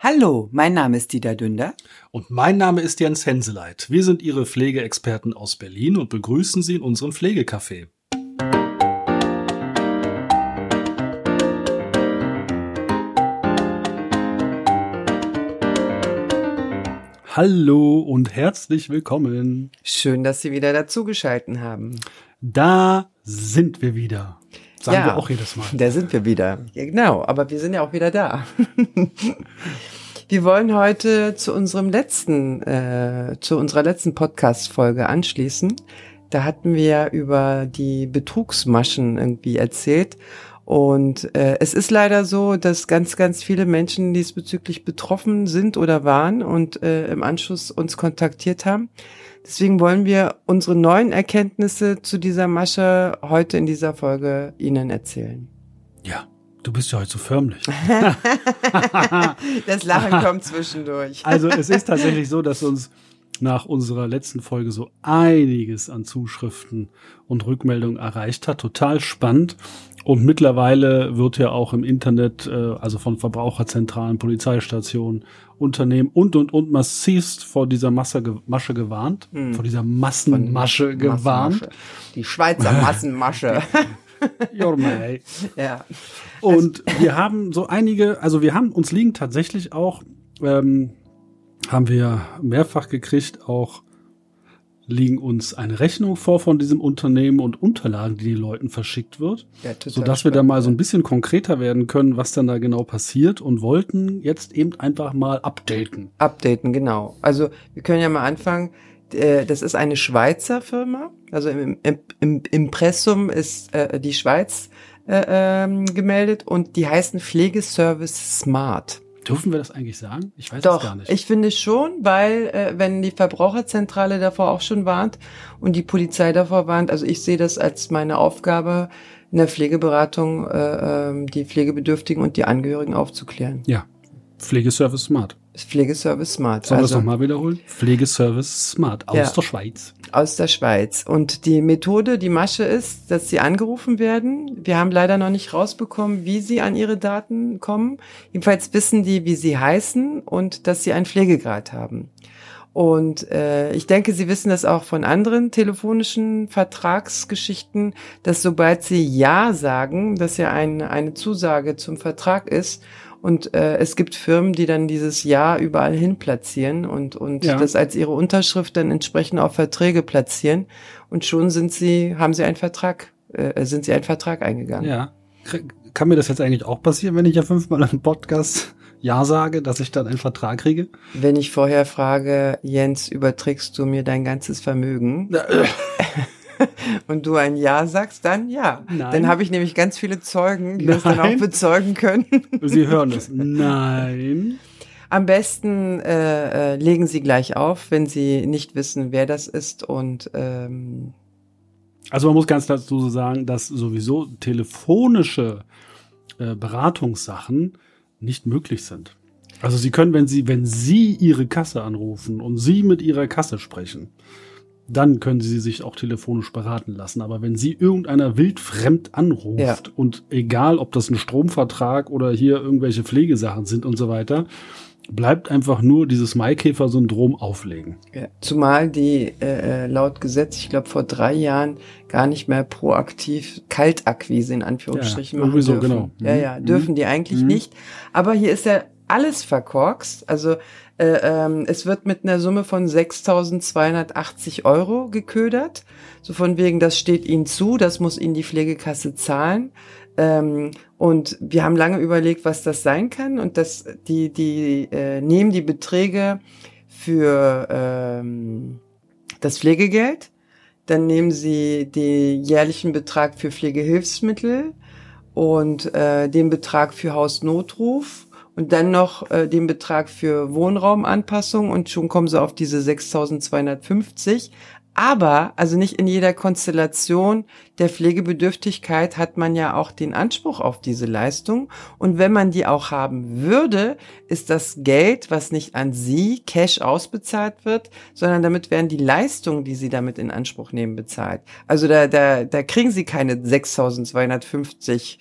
Hallo, mein Name ist Dieter Dünder. Und mein Name ist Jens Henseleit. Wir sind Ihre Pflegeexperten aus Berlin und begrüßen Sie in unserem Pflegecafé. Hallo und herzlich willkommen. Schön, dass Sie wieder dazugeschalten haben. Da sind wir wieder. Sagen Ja. wir auch jedes Mal. Da sind wir wieder. Ja, genau, aber wir sind ja auch wieder da. wir wollen heute zu unserem letzten, äh, zu unserer letzten Podcast-Folge anschließen. Da hatten wir über die Betrugsmaschen irgendwie erzählt. Und äh, es ist leider so, dass ganz, ganz viele Menschen diesbezüglich betroffen sind oder waren und äh, im Anschluss uns kontaktiert haben. Deswegen wollen wir unsere neuen Erkenntnisse zu dieser Masche heute in dieser Folge Ihnen erzählen. Ja, du bist ja heute so förmlich. Das Lachen kommt zwischendurch. Also es ist tatsächlich so, dass uns nach unserer letzten Folge so einiges an Zuschriften und Rückmeldungen erreicht hat. Total spannend. Und mittlerweile wird ja auch im Internet, äh, also von Verbraucherzentralen, Polizeistationen, Unternehmen und, und, und massivst vor dieser Masse, Masche gewarnt. Vor dieser Massenmasche gewarnt. Massenmasche. Die Schweizer Massenmasche. Ja, mei. ja. Und wir haben so einige, also wir haben, uns liegen tatsächlich auch, ähm, haben wir mehrfach gekriegt, auch liegen uns eine Rechnung vor von diesem Unternehmen und Unterlagen, die den Leuten verschickt wird, Ja, sodass wir da mal so ein bisschen konkreter werden können, was dann da genau passiert und wollten jetzt eben einfach mal updaten. Updaten, genau. Also wir können ja mal anfangen. Äh, Das ist eine Schweizer Firma. Also im, im, im Impressum ist äh, die Schweiz äh, ähm, gemeldet und die heißen Pflegeservice Smart. Dürfen wir das eigentlich sagen? Ich weiß es Doch, gar nicht. ich finde schon, weil äh, wenn die Verbraucherzentrale davor auch schon warnt und die Polizei davor warnt, also ich sehe das als meine Aufgabe in der Pflegeberatung, äh, ähm, die Pflegebedürftigen und die Angehörigen aufzuklären. ja, Pflegeservice Smart. Pflegeservice Smart. Sollen wir es also nochmal wiederholen? Pflegeservice Smart aus Ja. der Schweiz. aus der Schweiz. Und die Methode, die Masche ist, dass sie angerufen werden. Wir haben leider noch nicht rausbekommen, wie sie an ihre Daten kommen. Jedenfalls wissen die, wie sie heißen und dass sie einen Pflegegrad haben. Und äh, ich denke, Sie wissen das auch von anderen telefonischen Vertragsgeschichten, dass sobald Sie Ja sagen, dass ja ein, eine Zusage zum Vertrag ist und äh, es gibt Firmen, die dann dieses Ja überall hin platzieren und, und Ja. das als ihre Unterschrift dann entsprechend auf Verträge platzieren und schon sind Sie, haben Sie einen Vertrag, äh, sind Sie einen Vertrag eingegangen. Ja. Kann mir das jetzt eigentlich auch passieren, wenn ich ja fünfmal im Podcast Ja sage, dass ich dann einen Vertrag kriege? Wenn ich vorher frage, Jens, überträgst du mir dein ganzes Vermögen? und du ein Ja sagst, dann ja. Nein. Dann habe ich nämlich ganz viele Zeugen, die das dann auch Nein. bezeugen können. Sie hören es. Nein. Am besten äh, äh, legen Sie gleich auf, wenn Sie nicht wissen, wer das ist und ähm, Also man muss ganz dazu sagen, dass sowieso telefonische äh, Beratungssachen nicht möglich sind. Also Sie können, wenn Sie, wenn Sie Ihre Kasse anrufen und Sie mit Ihrer Kasse sprechen, dann können Sie sich auch telefonisch beraten lassen. Aber wenn Sie irgendeiner wildfremd anruft Ja. und egal, ob das ein Stromvertrag oder hier irgendwelche Pflegesachen sind und so weiter, bleibt einfach nur dieses Maikäfer-Syndrom auflegen. Ja, zumal die äh, äh, laut Gesetz, ich glaube vor drei Jahren, gar nicht mehr proaktiv Kaltakquise in Anführungsstrichen Ja, machen so, dürfen. genau. Ja, Mhm. ja, Mhm. dürfen die eigentlich Mhm. nicht. Aber hier ist ja alles verkorkst. Also äh, ähm, es wird mit einer Summe von 6.280 Euro geködert. So von wegen, das steht Ihnen zu, das muss Ihnen die Pflegekasse zahlen. Ähm, und wir haben lange überlegt, was das sein kann. Und das, die, die äh, nehmen die Beträge für ähm, das Pflegegeld, dann nehmen sie den jährlichen Betrag für Pflegehilfsmittel und äh, den Betrag für Hausnotruf und dann noch äh, den Betrag für Wohnraumanpassung und schon kommen sie auf diese 6.250. Aber, also nicht in jeder Konstellation der Pflegebedürftigkeit hat man ja auch den Anspruch auf diese Leistung. Und wenn man die auch haben würde, ist das Geld, was nicht an Sie Cash ausbezahlt wird, sondern damit werden die Leistungen, die Sie damit in Anspruch nehmen, bezahlt. Also da, da, da kriegen Sie keine 6.250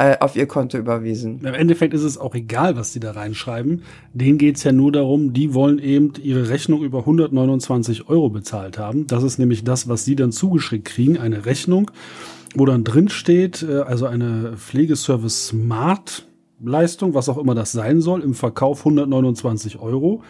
äh, auf ihr Konto überwiesen. Im Endeffekt ist es auch egal, was die da reinschreiben. Denen geht's ja nur darum, die wollen eben ihre Rechnung über 129 Euro bezahlt haben. Das ist nämlich das, was sie dann zugeschickt kriegen, eine Rechnung, wo dann drin steht, äh, also eine Pflegeservice Smart Leistung, was auch immer das sein soll, im Verkauf 129 Euro.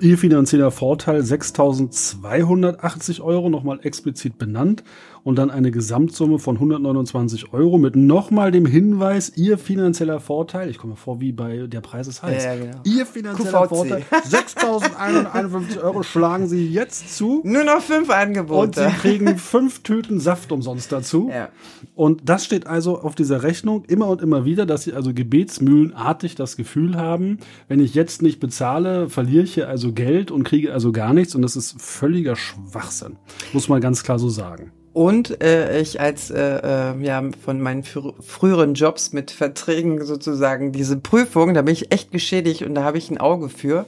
Ihr finanzieller Vorteil 6.280 Euro, nochmal explizit benannt und dann eine Gesamtsumme von 129 Euro mit nochmal dem Hinweis, Ihr finanzieller Vorteil, ich komme mir vor wie bei der Preis ist heiß, Ja, ja, genau. Ihr finanzieller QVC. Vorteil 6.151 Euro schlagen Sie jetzt zu Nur noch fünf und Angebote. Sie kriegen fünf Tüten Saft umsonst dazu. Ja. Und das steht also auf dieser Rechnung immer und immer wieder, dass sie also gebetsmühlenartig das Gefühl haben, wenn ich jetzt nicht bezahle, verliere ich hier also Geld und kriege also gar nichts. Und das ist völliger Schwachsinn. Muss man ganz klar so sagen. Und äh, ich als äh, äh, ja von meinen frü früheren Jobs mit Verträgen sozusagen diese Prüfung, da bin ich echt geschädigt und da habe ich ein Auge für.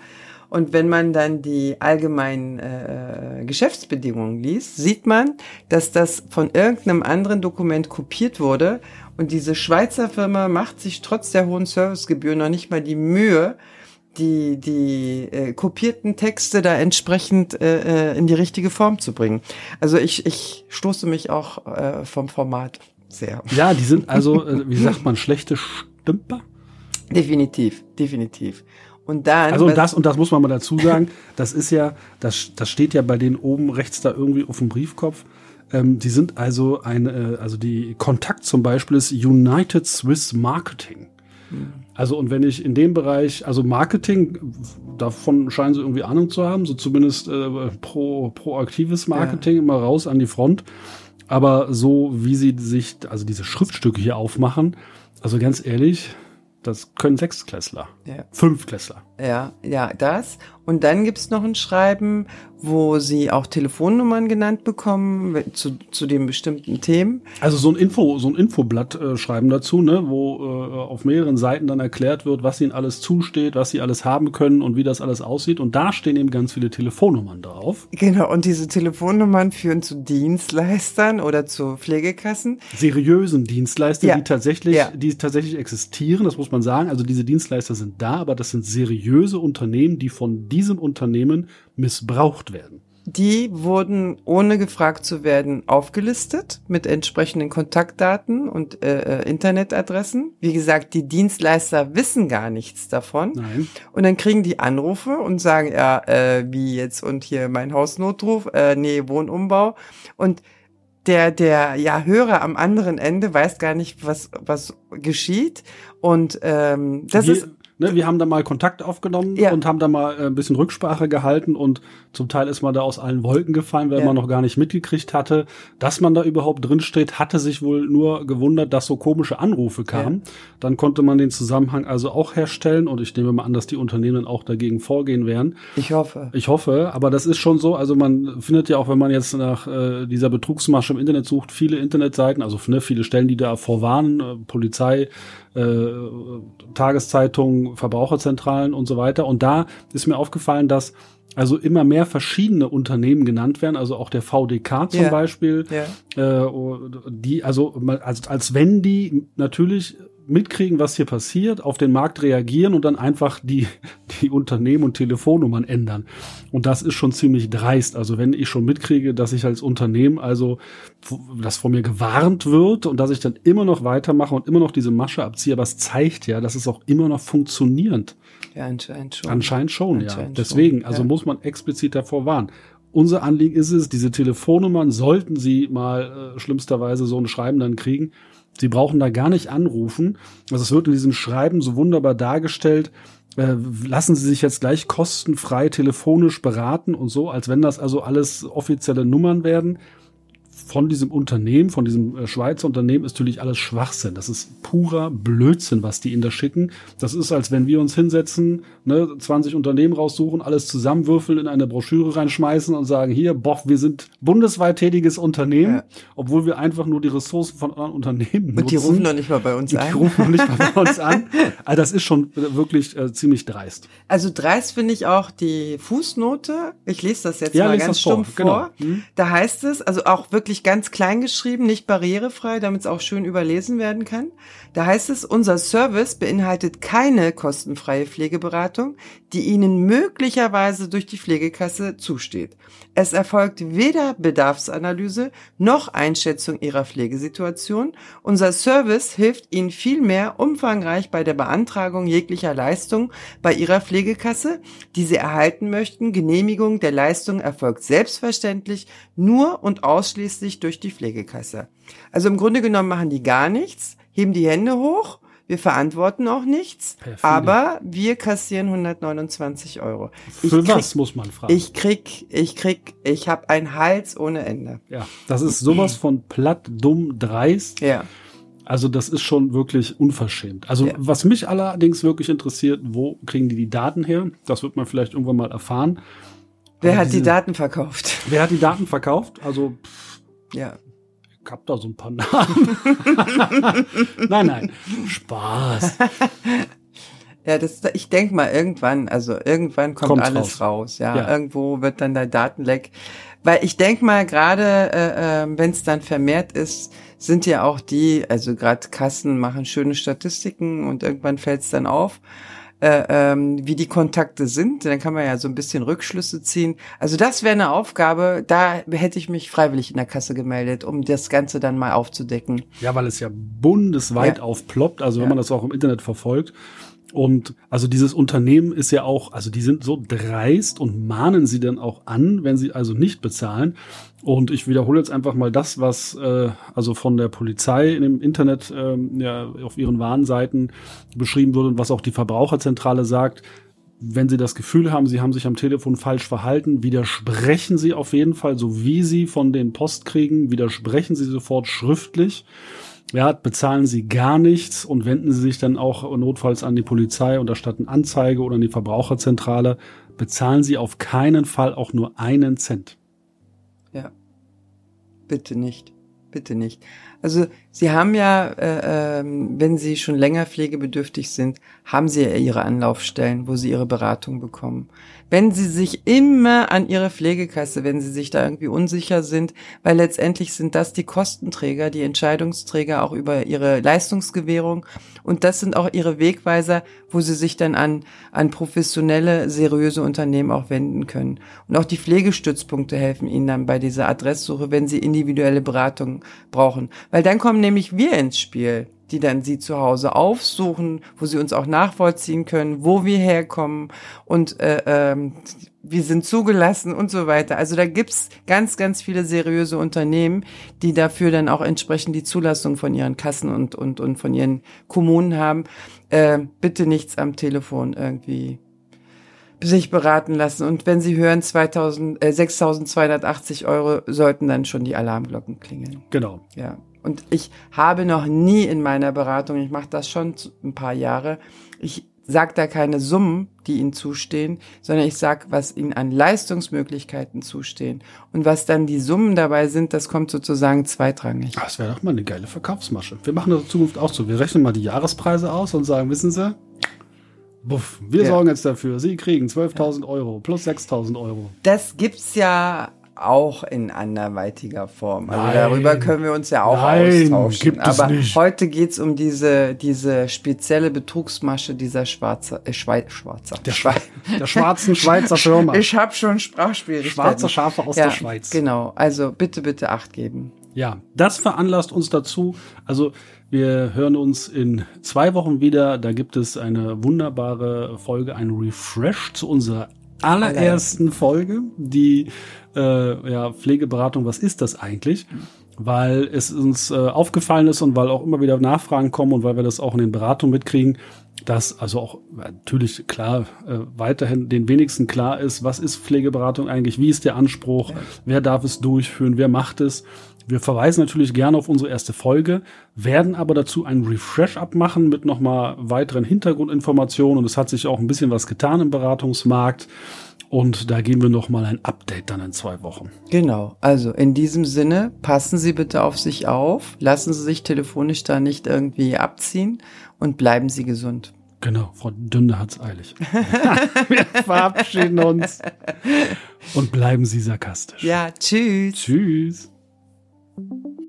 Und wenn man dann die allgemeinen äh, Geschäftsbedingungen liest, sieht man, dass das von irgendeinem anderen Dokument kopiert wurde. Und diese Schweizer Firma macht sich trotz der hohen Servicegebühr noch nicht mal die Mühe, die, die äh, kopierten Texte da entsprechend äh, äh, in die richtige Form zu bringen. Also ich, ich stoße mich auch äh, vom Format sehr. Ja, die sind also, äh, wie sagt man, schlechte Stümper? Definitiv, definitiv. Und dann. Also und das, und das muss man mal dazu sagen, das ist ja, das, das steht ja bei denen oben rechts da irgendwie auf dem Briefkopf. Ähm, die sind also ein, äh, also die Kontakt zum Beispiel ist United Swiss Marketing. Also und wenn ich in dem Bereich, also Marketing, davon scheinen sie irgendwie Ahnung zu haben, so zumindest äh, pro, proaktives Marketing immer raus an die Front. Aber so wie sie sich, also diese Schriftstücke hier aufmachen, also ganz ehrlich, das können Sechsklässler, Ja. Fünfklässler. Ja, ja, das. Und dann gibt's noch ein Schreiben, wo sie auch Telefonnummern genannt bekommen zu, zu den bestimmten Themen. Also so ein Info, so ein Infoblatt äh, schreiben dazu, ne, wo äh, auf mehreren Seiten dann erklärt wird, was ihnen alles zusteht, was sie alles haben können und wie das alles aussieht. Und da stehen eben ganz viele Telefonnummern drauf. Genau, und diese Telefonnummern führen zu Dienstleistern oder zu Pflegekassen. Seriösen Dienstleister, Ja. die tatsächlich, Ja. die tatsächlich existieren, das muss man sagen. Also diese Dienstleister sind da, aber das sind seriöse Unternehmen, die von diesem Unternehmen missbraucht werden. Die wurden, ohne gefragt zu werden, aufgelistet mit entsprechenden Kontaktdaten und äh, äh, Internetadressen. Wie gesagt, die Dienstleister wissen gar nichts davon. Nein. Und dann kriegen die Anrufe und sagen, ja, äh, wie jetzt und hier mein Hausnotruf, äh, nee, Wohnumbau. Und der, der ja Hörer am anderen Ende weiß gar nicht, was, was geschieht. Und ähm, das wir, ist ne, wir haben da mal Kontakt aufgenommen Ja. und haben da mal äh, ein bisschen Rücksprache gehalten und zum Teil ist man da aus allen Wolken gefallen, weil Ja. man noch gar nicht mitgekriegt hatte, dass man da überhaupt drin steht, hatte sich wohl nur gewundert, dass so komische Anrufe kamen. Dann konnte man den Zusammenhang also auch herstellen und ich nehme mal an, dass die Unternehmen auch dagegen vorgehen werden. ich hoffe. Ich hoffe, aber das ist schon so. Also man findet ja auch, wenn man jetzt nach äh, dieser Betrugsmasche im Internet sucht, viele Internetseiten, also ne, viele Stellen, die da vorwarnen, äh, Polizei, äh, Verbraucherzentralen und so weiter. Und da ist mir aufgefallen, dass also immer mehr verschiedene Unternehmen genannt werden, also auch der VDK zum Ja. Beispiel, Ja. äh, die, also als, als wenn die natürlich mitkriegen, was hier passiert, auf den Markt reagieren und dann einfach die, die Unternehmen und Telefonnummern ändern. Und das ist schon ziemlich dreist. Also wenn ich schon mitkriege, dass ich als Unternehmen also, dass vor mir gewarnt wird und dass ich dann immer noch weitermache und immer noch diese Masche abziehe, aber es zeigt ja, dass es auch immer noch funktionierend. Ja, anscheinend schon. Anscheinend schon, ja. Anscheinend Deswegen, schon, also ja. muss man explizit davor warnen. Unser Anliegen ist es, diese Telefonnummern sollten Sie mal äh, schlimmsterweise so ein Schreiben dann kriegen. Sie brauchen da gar nicht anrufen. Also es wird in diesem Schreiben so wunderbar dargestellt. Äh, lassen Sie sich jetzt gleich kostenfrei telefonisch beraten und so, als wenn das also alles offizielle Nummern werden von diesem Unternehmen, von diesem äh, Schweizer Unternehmen ist natürlich alles Schwachsinn. Das ist purer Blödsinn, was die ihnen da schicken. Das ist, als wenn wir uns hinsetzen, ne, 20 Unternehmen raussuchen, alles zusammenwürfeln, in eine Broschüre reinschmeißen und sagen, hier, boah, wir sind bundesweit tätiges Unternehmen, Ja. obwohl wir einfach nur die Ressourcen von anderen Unternehmen nutzen. Und die rufen noch nicht mal bei uns Die an. rufen noch nicht mal bei uns an. Also das ist schon wirklich äh, ziemlich dreist. Also dreist finde ich auch die Fußnote. Ich lese das jetzt Ja, mal ganz vor, stumpf genau. vor. Mhm. Da heißt es, also auch wirklich wirklich ganz klein geschrieben, nicht barrierefrei, damit es auch schön überlesen werden kann. Da heißt es, unser Service beinhaltet keine kostenfreie Pflegeberatung, die Ihnen möglicherweise durch die Pflegekasse zusteht. Es erfolgt weder Bedarfsanalyse noch Einschätzung Ihrer Pflegesituation. Unser Service hilft Ihnen vielmehr umfangreich bei der Beantragung jeglicher Leistung bei Ihrer Pflegekasse, die Sie erhalten möchten. Genehmigung der Leistung erfolgt selbstverständlich nur und ausschließlich durch die Pflegekasse. Also im Grunde genommen machen die gar nichts, heben die Hände hoch wir verantworten auch nichts, Perfide. aber wir kassieren 129 Euro. Ich Für krieg, was muss man fragen? Ich krieg, ich krieg, ich habe einen Hals ohne Ende. Ja, das ist sowas von platt, dumm, dreist. Ja. Also das ist schon wirklich unverschämt. Also ja. was mich allerdings wirklich interessiert, wo kriegen die die Daten her? Das wird man vielleicht irgendwann mal erfahren. Wer Aber hat diese, die Daten verkauft? Wer hat die Daten verkauft? Also pff, ja. Ich hab da so ein paar Namen. nein, nein, Spaß. Ja, das, ich denk mal irgendwann, also irgendwann kommt, kommt alles raus. raus ja. ja. irgendwo wird dann der Datenleck, weil ich denk mal gerade, äh, äh, wenn es dann vermehrt ist, sind ja auch die, also gerade Kassen machen schöne Statistiken und irgendwann fällt es dann auf äh, ähm, wie die Kontakte sind. Dann kann man ja so ein bisschen Rückschlüsse ziehen. Also das wäre eine Aufgabe, da hätte ich mich freiwillig in der Kasse gemeldet, um das Ganze dann mal aufzudecken. Ja, weil es ja bundesweit ja. aufploppt, also wenn ja. man das auch im Internet verfolgt. Und also dieses Unternehmen ist ja auch, also die sind so dreist und mahnen sie dann auch an, wenn sie also nicht bezahlen. Und ich wiederhole jetzt einfach mal das, was äh, also von der Polizei dem Internet äh, ja, auf ihren Warnseiten beschrieben wurde und was auch die Verbraucherzentrale sagt. Wenn Sie das Gefühl haben, Sie haben sich am Telefon falsch verhalten, widersprechen Sie auf jeden Fall, so wie Sie von den Post kriegen, widersprechen Sie sofort schriftlich ja, bezahlen sie gar nichts und wenden sie sich dann auch notfalls an die Polizei und erstatten Anzeige oder an die Verbraucherzentrale, bezahlen sie auf keinen Fall auch nur einen Cent. Ja. Bitte nicht. Bitte nicht. Also Sie haben ja, äh, äh, wenn Sie schon länger pflegebedürftig sind, haben Sie ja Ihre Anlaufstellen, wo Sie Ihre Beratung bekommen wenn sie sich immer an ihre Pflegekasse, wenn sie sich da irgendwie unsicher sind, weil letztendlich sind das die Kostenträger, die Entscheidungsträger auch über ihre Leistungsgewährung und das sind auch ihre Wegweiser, wo sie sich dann an, an professionelle, seriöse Unternehmen auch wenden können. Und auch die Pflegestützpunkte helfen ihnen dann bei dieser Adresssuche, wenn sie individuelle Beratung brauchen. Weil dann kommen nämlich wir ins Spiel die dann sie zu Hause aufsuchen, wo sie uns auch nachvollziehen können, wo wir herkommen und äh, ähm, wir sind zugelassen und so weiter. Also da gibt's ganz, ganz viele seriöse Unternehmen, die dafür dann auch entsprechend die Zulassung von ihren Kassen und, und, und von ihren Kommunen haben. Äh, bitte nichts am Telefon irgendwie sich beraten lassen. Und wenn Sie hören, 2000, äh, 6.280 Euro sollten dann schon die Alarmglocken klingeln. Genau. Ja. Und ich habe noch nie in meiner Beratung, ich mache das schon ein paar Jahre, ich sage da keine Summen, die ihnen zustehen, sondern ich sage, was ihnen an Leistungsmöglichkeiten zustehen. Und was dann die Summen dabei sind, das kommt sozusagen zweitrangig. das wäre doch mal eine geile Verkaufsmasche. Wir machen das in Zukunft auch so. Wir rechnen mal die Jahrespreise aus und sagen, wissen Sie, buff, wir ja. sorgen jetzt dafür. Sie kriegen 12.000 Euro plus 6.000 Euro. Das gibt's ja auch in anderweitiger Form. Also Nein. darüber können wir uns ja auch Nein, austauschen. Aber nicht. heute geht's um diese, diese spezielle Betrugsmasche dieser Schwarzer, äh, Schweiz, Schwarzer. Der, Schwe der schwarzen Schweizer Firma. Ich habe schon Sprachschwierigkeiten. Schwarze Schafe aus ja, der Schweiz. Genau, also bitte, bitte Acht geben. Ja, das veranlasst uns dazu. Also wir hören uns in zwei Wochen wieder. Da gibt es eine wunderbare Folge, ein Refresh zu unserer allerersten Folge, die äh, ja, Pflegeberatung, was ist das eigentlich? Weil es uns äh, aufgefallen ist und weil auch immer wieder Nachfragen kommen und weil wir das auch in den Beratungen mitkriegen, dass also auch natürlich klar äh, weiterhin den wenigsten klar ist, was ist Pflegeberatung eigentlich, wie ist der Anspruch, ja. wer darf es durchführen, wer macht es. Wir verweisen natürlich gerne auf unsere erste Folge, werden aber dazu einen Refresh abmachen mit nochmal weiteren Hintergrundinformationen und es hat sich auch ein bisschen was getan im Beratungsmarkt. Und da geben wir nochmal ein Update dann in zwei Wochen. Genau. Also in diesem Sinne, passen Sie bitte auf sich auf, lassen Sie sich telefonisch da nicht irgendwie abziehen und bleiben Sie gesund. Genau, Frau Dünne hat's eilig. wir verabschieden uns und bleiben Sie sarkastisch. Ja, tschüss. Tschüss. Thank you.